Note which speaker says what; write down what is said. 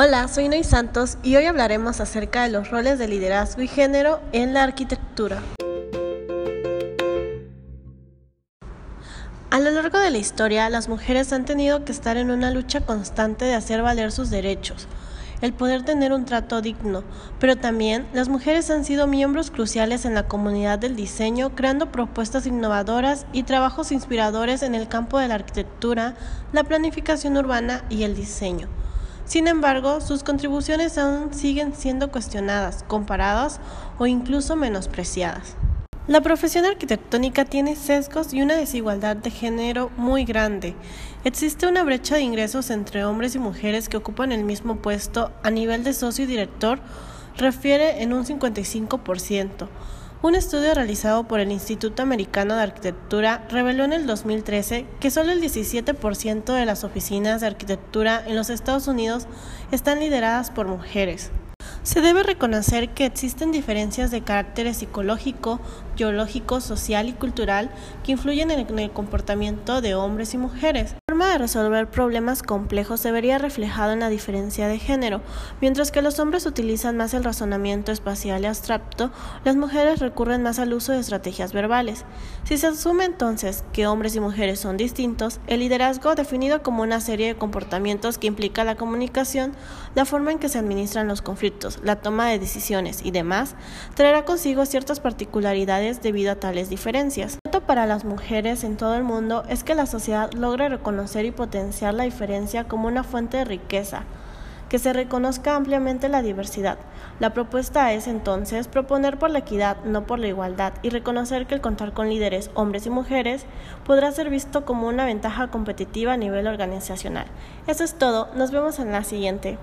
Speaker 1: Hola, soy Noy Santos y hoy hablaremos acerca de los roles de liderazgo y género en la arquitectura. A lo largo de la historia, las mujeres han tenido que estar en una lucha constante de hacer valer sus derechos, el poder tener un trato digno, pero también las mujeres han sido miembros cruciales en la comunidad del diseño, creando propuestas innovadoras y trabajos inspiradores en el campo de la arquitectura, la planificación urbana y el diseño. Sin embargo, sus contribuciones aún siguen siendo cuestionadas, comparadas o incluso menospreciadas. La profesión arquitectónica tiene sesgos y una desigualdad de género muy grande. Existe una brecha de ingresos entre hombres y mujeres que ocupan el mismo puesto a nivel de socio y director, refiere en un 55%. Un estudio realizado por el Instituto Americano de Arquitectura reveló en el 2013 que solo el 17% de las oficinas de arquitectura en los Estados Unidos están lideradas por mujeres. Se debe reconocer que existen diferencias de carácter psicológico, biológico, social y cultural que influyen en el comportamiento de hombres y mujeres. Forma de resolver problemas complejos se vería reflejado en la diferencia de género. Mientras que los hombres utilizan más el razonamiento espacial y abstracto, las mujeres recurren más al uso de estrategias verbales. Si se asume entonces que hombres y mujeres son distintos, el liderazgo, definido como una serie de comportamientos que implica la comunicación, la forma en que se administran los conflictos, la toma de decisiones y demás, traerá consigo ciertas particularidades debido a tales diferencias. Para las mujeres en todo el mundo es que la sociedad logre reconocer y potenciar la diferencia como una fuente de riqueza, que se reconozca ampliamente la diversidad. La propuesta es entonces proponer por la equidad, no por la igualdad, y reconocer que el contar con líderes, hombres y mujeres, podrá ser visto como una ventaja competitiva a nivel organizacional. Eso es todo, nos vemos en la siguiente.